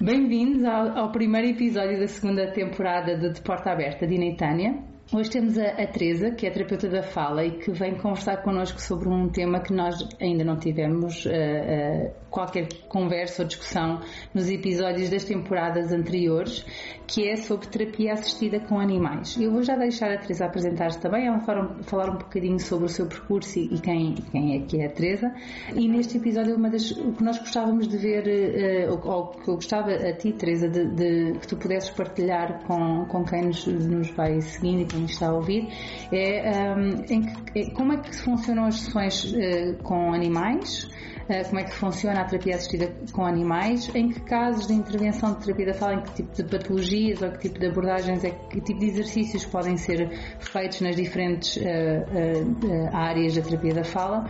Bem-vindos ao, ao, primeiro episódio da segunda temporada de, de Porta Aberta de Inetânia. Hoje temos a, a Teresa, que é terapeuta da fala e que vem conversar connosco sobre um tema que nós ainda não tivemos uh, uh, qualquer conversa ou discussão nos episódios das temporadas anteriores, que é sobre terapia assistida com animais. Eu vou já deixar a Teresa apresentar-se também, ela falar, falar um bocadinho sobre o seu percurso e quem, quem é que é a Teresa. E neste episódio, uma das, o que nós gostávamos de ver, uh, ou, que eu gostava a ti, Teresa, de, de, que tu pudesses partilhar com, com quem nos, nos vai seguindo e quem nos está a ouvir, é, um, que, é como é que funcionam as sessões uh, com animais, eh, como é que funciona a terapia assistida com animais, em que casos de intervenção de terapia da fala, em que tipo de patologias ou que tipo de abordagens, é que tipo de exercícios podem ser feitos nas diferentes uh, uh, áreas da terapia da fala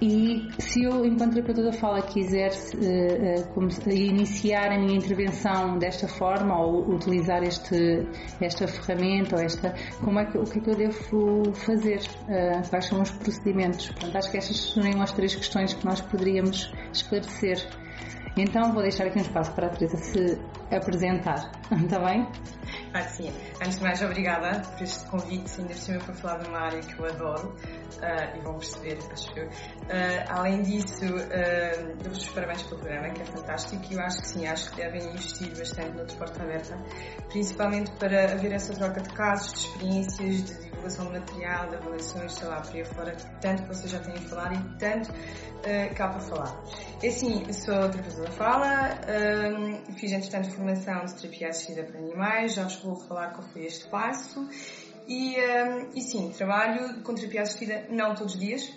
e se eu, enquanto terapeuta da fala, quiser uh, iniciar a minha intervenção desta forma ou utilizar este, esta ferramenta ou esta, como é que, o que é que eu devo fazer? Quais são os procedimentos? Portanto, acho que estas seriam as três questões que nós poderíamos esclarecer. Então vou deixar aqui um espaço para a Teresa se apresentar, está bem? Ah, sim. Antes de mais, obrigada por este convite, ainda por cima para falar de uma área que eu adoro uh, e vão perceber, acho eu. Uh, além disso, uh, dou-vos os parabéns pelo programa, que é fantástico e eu acho que sim, acho que devem investir bastante no Desporto Aberta, principalmente para haver essa troca de casos, de experiências, de divulgação de material, de avaliações, sei lá, por aí fora, tanto que vocês já têm a falar e tanto uh, cá para falar. É assim, sou terapeuta da fala, um, fiz entretanto formação de terapia assistida para animais, já vos vou falar qual foi este passo. E, e sim, trabalho com terapia assistida não todos os dias,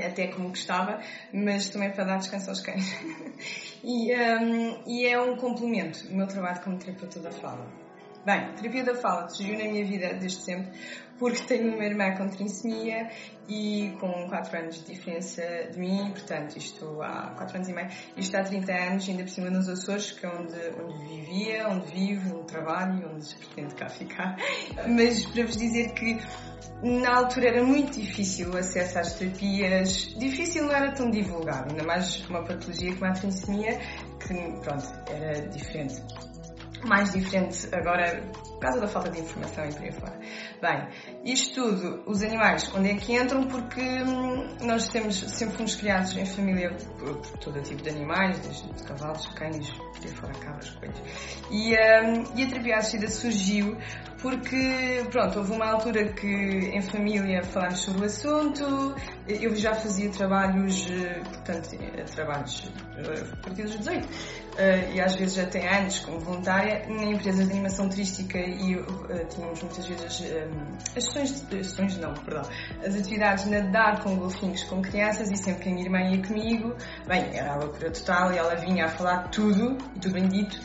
até como gostava, mas também para dar descanso aos cães. e, um, e é um complemento do meu trabalho como terapeuta da fala. Bem, terapia da fala surgiu na minha vida desde sempre porque tenho uma irmã com trissomia e com 4 anos de diferença de mim, portanto, isto há 4 anos e meio, isto há 30 anos, ainda por cima nos Açores, que é onde, onde vivia, onde vivo, onde trabalho onde pretendo cá ficar. Mas para vos dizer que na altura era muito difícil o acesso às terapias, difícil não era tão divulgado, ainda mais uma patologia como a trissomia, que pronto, era diferente mais diferente agora por causa da falta de informação e por aí fora. Bem, isto tudo, os animais, onde é que entram? Porque hum, nós temos, sempre fomos criados em família por, por todo tipo de animais, desde cavalos, cães, por aí fora, cabras, coelhos. E, hum, e a terapia assistida surgiu porque, pronto, houve uma altura que em família falámos sobre o assunto, eu já fazia trabalhos, eh, portanto, eh, trabalhos eh, a partir dos 18, e às vezes até anos como voluntária, na empresa de animação turística e tínhamos muitas vezes as não, perdão, as atividades nadar com golfinhos com crianças e sempre que a minha irmã ia comigo, bem, era a loucura total e ela vinha a falar tudo, e tudo bem dito,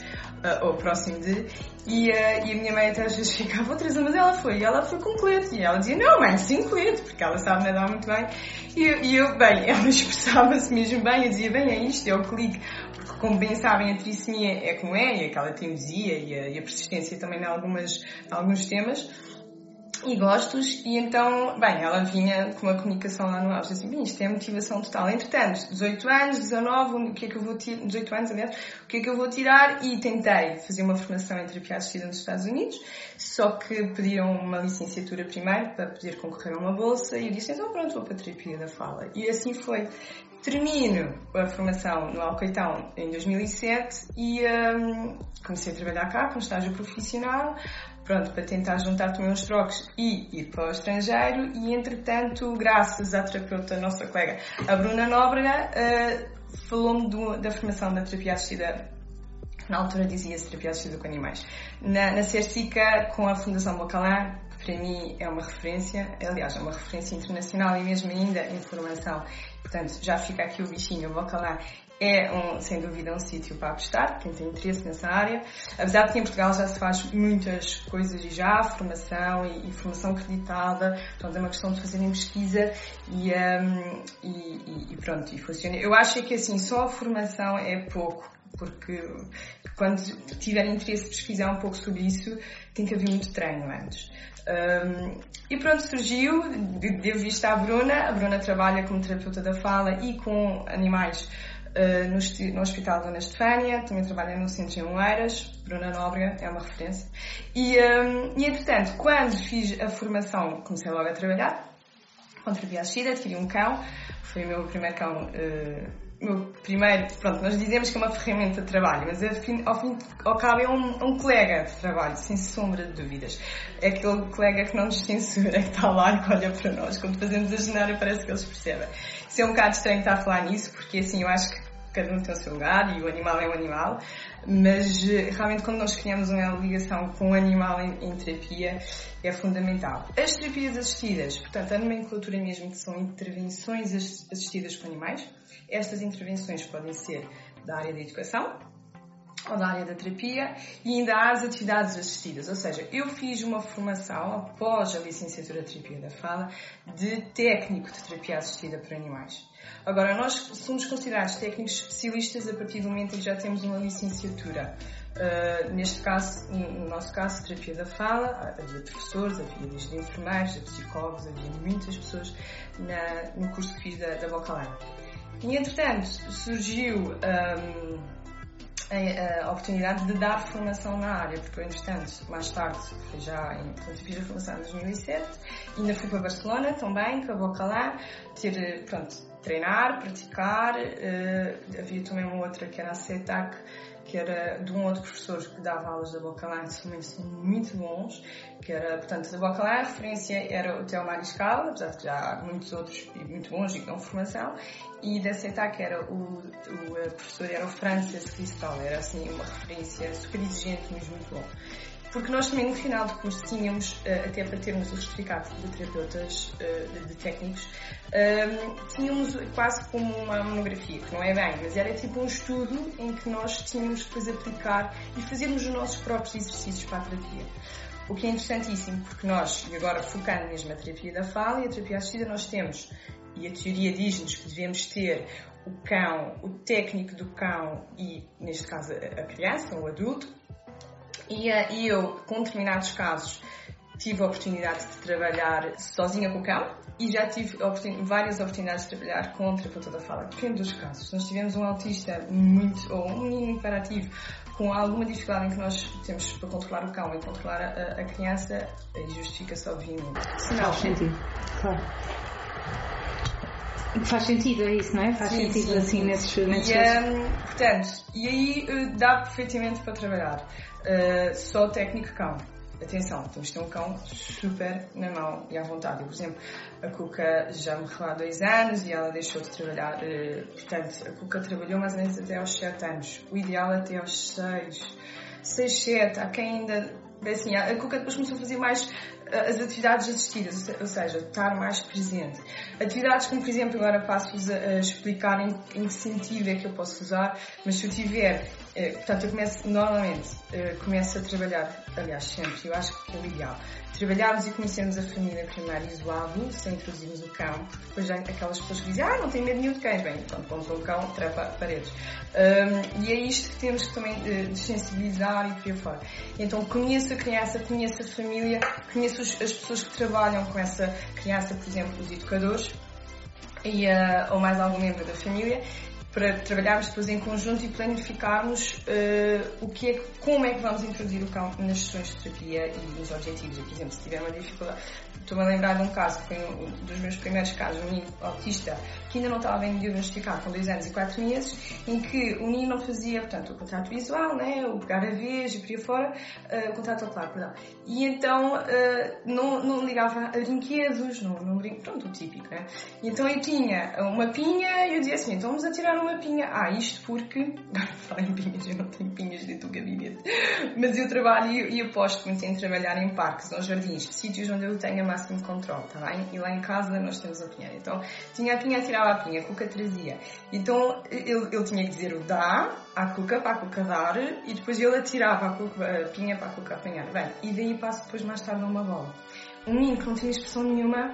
uh, ou próximo de, e, uh, e a minha mãe até às vezes ficava, Teresa, mas ela foi, e ela foi completo, e ela dizia, não mãe, sim, completo, porque ela sabe nadar muito bem, e, e eu, bem, ela expressava-se mesmo bem, eu dizia, bem, é isto, é o clique, porque como bem sabem, a trissomia é como é, e aquela teimosia e a, e a persistência também em, algumas, em alguns temas, e gostos, e então, bem, ela vinha com uma comunicação lá no auge, assim, bem, isto é motivação total. Entretanto, 18 anos, 19, o que é que eu vou tirar, 18 anos, aliás, o que é que eu vou tirar? E tentei fazer uma formação em terapia assistida nos Estados Unidos, só que pediram uma licenciatura primeiro para poder concorrer a uma bolsa, e eu disse, então pronto, vou para a terapia da fala. E assim foi. Termino a formação no Alcoitão em 2007 e um, comecei a trabalhar cá com estágio profissional pronto, para tentar juntar também uns trocos e ir para o estrangeiro e entretanto, graças à terapeuta, nossa colega, a Bruna Nóbrega, uh, falou-me da formação da terapia assistida na altura dizia-se terapia assistida com animais. Na, na Cercica, com a Fundação Bocalã, que para mim é uma referência, aliás, é uma referência internacional e mesmo ainda em formação. Portanto, já fica aqui o bichinho, o Bocalã é, um, sem dúvida, um sítio para apostar, quem tem interesse nessa área. Apesar de que em Portugal já se faz muitas coisas e já, formação e, e formação acreditada, portanto é uma questão de fazerem pesquisa e, um, e, e, pronto, e funciona. Eu acho que assim, só a formação é pouco, porque quando tiverem interesse de pesquisar um pouco sobre isso, tem que haver muito treino antes. Um, e pronto, surgiu, devo vista à Bruna, a Bruna trabalha como terapeuta da fala e com animais uh, no, Hospital Dona Estefânia, também trabalhei no Centro em Oeiras, Bruna Nóbrega é uma referência. E, um, e entretanto, quando fiz a formação, comecei logo a trabalhar, com terapia assistida, adquiri um cão, foi o meu primeiro cão. Uh, meu primeiro, pronto, nós dizemos que é uma ferramenta de trabalho, mas ao fim, ao fim ao cabo é um, um, colega de trabalho, sem sombra de dúvidas. É aquele colega que não nos censura, que está lá e que olha para nós. Quando fazemos a cenário parece que eles percebem. Isso é um bocado estranho estar a falar nisso, porque assim eu acho que cada um tem o seu lugar e o animal é um animal, mas eh, realmente quando nós criamos uma ligação com o animal em, em terapia é fundamental. As terapias assistidas, portanto, a nomenclatura mesmo que são intervenções assistidas com animais, estas intervenções podem ser da área da educação, ou da área da terapia e ainda as atividades assistidas. Ou seja, eu fiz uma formação após a licenciatura de terapia da fala de técnico de terapia assistida por animais. Agora, nós somos considerados técnicos especialistas a partir do momento em que já temos uma licenciatura. Uh, neste caso, no nosso caso, terapia da fala, havia professores, havia desde enfermeiros, havia psicólogos, havia muitas pessoas na, no curso que fiz da, da Bocalhar. E entretanto, surgiu um, a, a, oportunidade de dar formação na área, porque eu, entretanto, mais tarde, foi já portanto, fiz a formação em 2007, ainda fui para Barcelona também, para Bocalá, ter, pronto, treinar, praticar, uh, havia também uma outra que era a CETAC, que era de um outro professor que dava aulas da Bocalá, que são muito bons, que era, portanto, da Bocalá a referência era o Theo Mariscal, apesar de que já há muitos outros muito bons e que dão formação, e da CETAC era o, o professor era o Francis Cristal, era assim uma referência super exigente, mas muito bom. Porque nós também no final do curso tínhamos, eh, até para termos o certificado de terapeutas, eh, de técnicos, ehm, tínhamos quase como uma monografia, que não é bem, mas era tipo um estudo em que nós tínhamos que depois aplicar e fazermos os nossos próprios exercícios para a terapia. O que é interessantíssimo, porque nós, e agora focando mesmo a terapia da fala e a terapia assistida, nós temos, e a teoria diz-nos que devemos ter o cão, o técnico do cão e, neste caso, a criança, o adulto, e, uh, e eu, com determinados casos, tive a oportunidade de trabalhar sozinha com o cão e já tive oportun várias oportunidades de trabalhar com terapeuta da fala. Depende dos casos. Nós tivermos um autista muito, ou um menino hiperativo com alguma dificuldade em que nós temos para controlar o cão e controlar a, a criança, aí justifica-se obviamente. Se não, Faz sentido, claro. Faz sentido, é isso, não é? Faz sim, sentido sim, assim sim. nesses, nesses e, um, Portanto, e aí uh, dá perfeitamente para trabalhar. Uh, só técnico cão. Atenção, temos de ter um cão super na mão e à vontade. Eu, por exemplo, a Cuca já me morreu há dois anos e ela deixou de trabalhar. Uh, portanto, a Cuca trabalhou mais ou menos até aos 7 anos. O ideal é até aos 6. 6, 7. Há quem ainda. Assim, a Cuca depois começou a fazer mais as atividades assistidas, ou seja, estar mais presente. Atividades como, por exemplo, agora passo-vos a, explicar em, em, que sentido é que eu posso usar, mas se eu tiver, eh, portanto, eu começo, normalmente, eh, começo a trabalhar, aliás, sempre, eu acho que é o ideal, trabalharmos e conhecermos a família primeiro isolado, sem introduzirmos o cão, depois já aquelas pessoas que dizem, ah, não tem medo nenhum de cães, bem, quando pomos um cão, trepa paredes. Um, e é isto que temos que também uh, desensibilizar e por aí fora. Então conheço a criança, conheço a família, conheço as pessoas que trabalham com essa criança, por exemplo, os educadores, e, uh, ou mais algum membro da família, para trabalharmos depois em conjunto e planificarmos uh, o que é, como é que vamos introduzir o cão nas sessões de terapia e nos objetivos. Por exemplo, se tiver uma dificuldade, estou-me a lembrar de um caso que foi um dos meus primeiros casos, um menino autista que ainda não estava bem diagnosticado, com 2 anos e 4 meses, em que o menino não fazia, portanto, o contrato visual, né, o pegar a vez e por aí fora, uh, o contrato ocular, perdão. E então uh, não, não ligava a brinquedos, não, não pronto, o típico, né? E então eu tinha uma pinha e eu dizia assim, então vamos atirar uma uma pinha. Ah, isto porque. Agora falar em pinhas, eu não tenho pinhas dentro do gabinete. Mas eu trabalho e aposto muito em trabalhar em parques ou jardins, sítios onde eu tenho a máximo controle, está bem? E lá em casa nós temos a pinha. Então tinha a pinha, tirava a pinha, a cuca trazia. Então ele, ele tinha que dizer o dá à cuca para a cuca dar e depois ele atirava a, cuca, a pinha para a cuca apanhar. Bem, e daí passo depois mais tarde a uma bola. Um menino que não tinha expressão nenhuma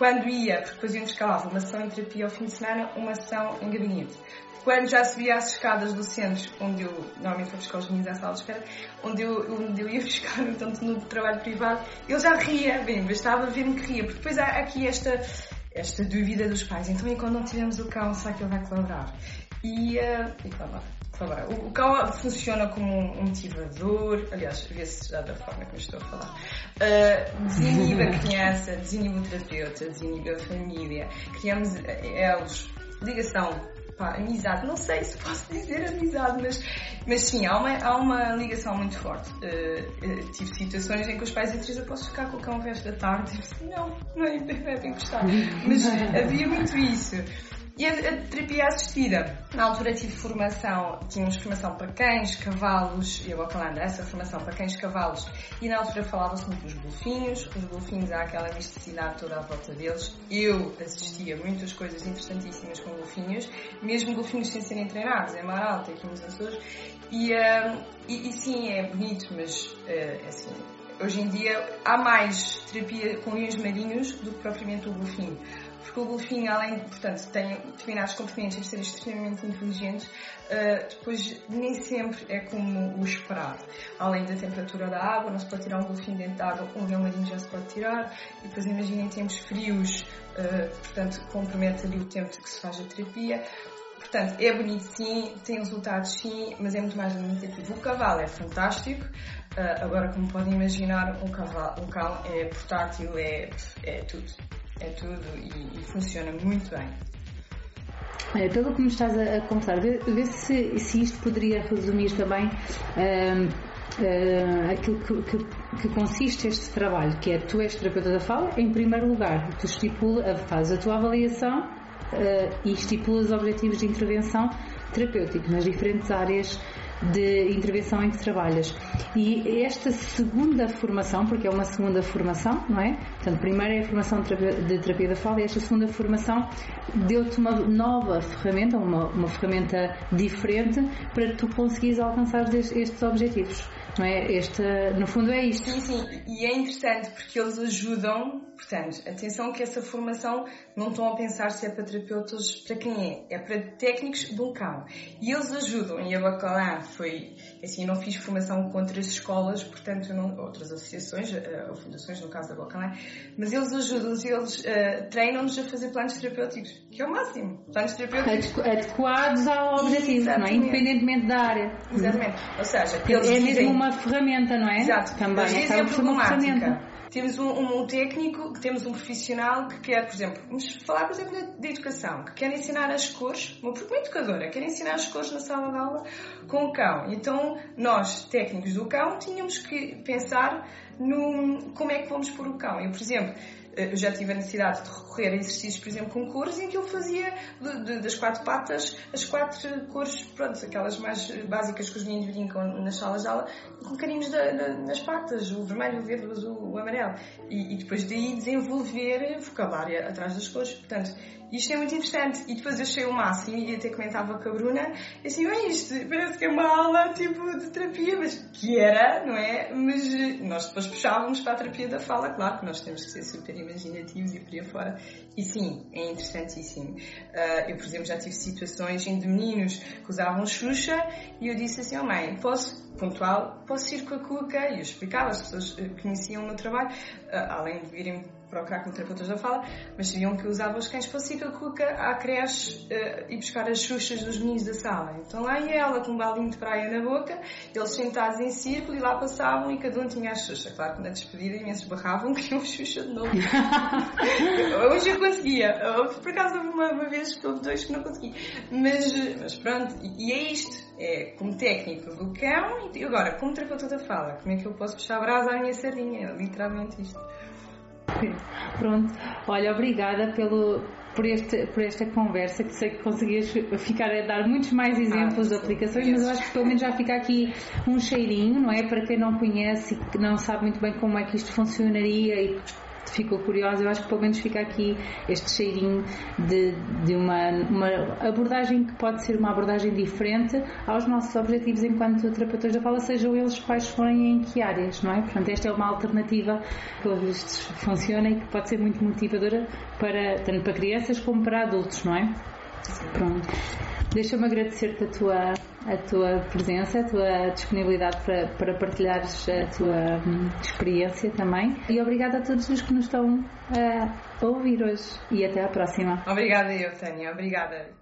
quando ia, porque depois íamos escalava uma sessão em terapia ao fim de semana, uma sessão em gabinete. Quando já subia as escadas do centro, onde eu normalmente vou buscar os meninos à sala de espera, onde eu, onde eu ia buscar, tanto no trabalho privado, ele já ria, bem, bastava ver-me que ria, porque depois há aqui esta, esta dúvida dos pais, então e quando não tivemos o cão, será que ele vai colaborar? E, uh, e. Tá bem. O, o cão funciona como um motivador, aliás, vê-se já da forma que eu estou a falar. Uh, desinibe a criança, desinibe o terapeuta, desinibe a família. Criamos elos, ligação pá, amizade, não sei se posso dizer amizade, mas, mas sim, há uma, há uma ligação muito forte. Uh, uh, tive situações em que os pais dizem, eu posso ficar com o cão o resto da tarde? Eu disse, não, não é, não é bem gostar. Mas havia muito isso. E a, a, terapia assistida? Na altura tive formação, tínhamos formação para cães, cavalos, e eu vou falando dessa formação para cães, cavalos, e na altura falava-se muito dos golfinhos. Os golfinhos, há aquela misticidade toda à volta deles. Eu assistia muitas coisas interessantíssimas com golfinhos, mesmo golfinhos sem serem treinados, é mar alto aqui nos Açores. E, uh, e, e, sim, é bonito, mas uh, assim, hoje em dia há mais terapia com leões marinhos do que propriamente o golfinho porque o golfinho, além, portanto, tem determinados componentes de serem extremamente inteligentes, uh, depois nem sempre é como o esperado. Além da temperatura da água, não se pode tirar um golfinho dentro da água, um leão marinho já se pode tirar, e depois imaginem tempos frios, uh, portanto, compromete ali o tempo que se faz a terapia. Portanto, é bonito sim, tem resultados sim, mas é muito mais limitativo. O cavalo é fantástico, uh, agora como podem imaginar, um, cavalo, um cão é portátil, é, é tudo é tudo e, e funciona muito bem. É, pelo que me estás a, contar, vê, vê se, se, isto poderia resumir também uh, uh, aquilo que, que, que, consiste este trabalho, que é tu és terapeuta da fala, em primeiro lugar, tu estipula, fazes a tua avaliação uh, e estipulas objetivos de intervenção terapêutica nas diferentes áreas de intervenção em que trabalhas. E esta segunda formação, porque é uma segunda formação, não é? Portanto, primeiro é a formação de terapia da fala e esta segunda formação deu-te uma nova ferramenta, uma, uma ferramenta diferente para tu conseguires alcançar estes objetivos. Não é? Este, no fundo é isto. Sim, sim. E é interessante porque eles ajudam, portanto, atenção que essa formação não estão a pensar se é para terapeutas, para quem é, é para técnicos um cão. E eles ajudam, e a Bacalhau foi, assim, eu não fiz formação com outras escolas, portanto, não, outras associações, uh, ou fundações, no caso da Bacalhau, mas eles ajudam-nos, eles uh, treinam-nos a fazer planos terapêuticos, que é o máximo. Planos terapêuticos adequados ao objetivo, não é? Independentemente da área. Exatamente. Ou seja, eles é mesmo dizem... uma ferramenta, não é? Exato. Também eles dizem a problemática temos um, um, técnico, temos um profissional que quer, por exemplo, vamos falar, por exemplo, da educação, que quer ensinar as cores, uma, uma educadora quer ensinar as cores na sala de aula com o cão. Então, nós, técnicos do cão, tínhamos que pensar no como é que vamos pôr o cão. Eu, por exemplo, eu já tive a necessidade de recorrer a exercícios, por exemplo, com cores, em que eu fazia de, de, das quatro patas as quatro cores, pronto, aquelas mais básicas que os meninos brincam nas salas de aula, com carinhos nas patas, o vermelho, o verde, o azul, o amarelo. E, e depois daí desenvolver vocabulário atrás das cores. Portanto, isto é muito interessante. E depois eu achei o máximo e até comentava com a Bruna, assim, é isto, parece que é uma aula tipo de terapia, mas que era, não é? Mas eh, nós depois puxávamos para a terapia da fala, claro que nós temos que ser super imaginativos e por aí fora. E sim, é interessantíssimo. Uh, eu, por exemplo, já tive situações em meninos que usavam Xuxa e eu disse assim, oh mãe, posso, pontual, posso ir com a Cuca? E eu explicava, as pessoas eh, conheciam o meu trabalho, uh, além de virem procurar com terapeutas da fala, mas sabiam que usava os cães para a cuca à creche uh, e buscar as xuxas dos meninos da sala. Então lá ia ela com um balinho de praia na boca, eles sentados em círculo e lá passavam e cada um tinha a xuxa. Claro que na despedida imensos barravam, queriam xuxa de novo. Hoje eu conseguia. Por acaso houve uma, uma vez que houve dois que não consegui. Mas, mas pronto, e, é isto. É como técnico do cão e agora como terapeuta da fala. Como é que eu posso puxar a brasa à minha sardinha? É literalmente isto. Pronto, olha, obrigada pelo, por, este, por esta conversa, que sei que conseguias ficar a dar muitos mais ah, exemplos ah, de aplicações, mas eu acho que pelo menos já fica aqui um cheirinho, não é? Para quem não conhece e que não sabe muito bem como é que isto funcionaria e ficou curiosa, eu acho que pelo menos fica aqui este cheirinho de, de uma, uma abordagem que pode ser uma abordagem diferente aos nossos objetivos enquanto terapeutas da fala, sejam eles quais forem em que áreas, não é? Portanto, esta é uma alternativa que pelos vistos funciona e que pode ser muito motivadora para, tanto para crianças como para adultos, não é? Pronto. Deixa-me agradecer-te a tua a tua presença, a tua disponibilidade para, para partilhares a tua hum, experiência também. E obrigada a todos os que nos estão a ouvir hoje. E até à próxima. Obrigada eu, Tânia. Obrigada.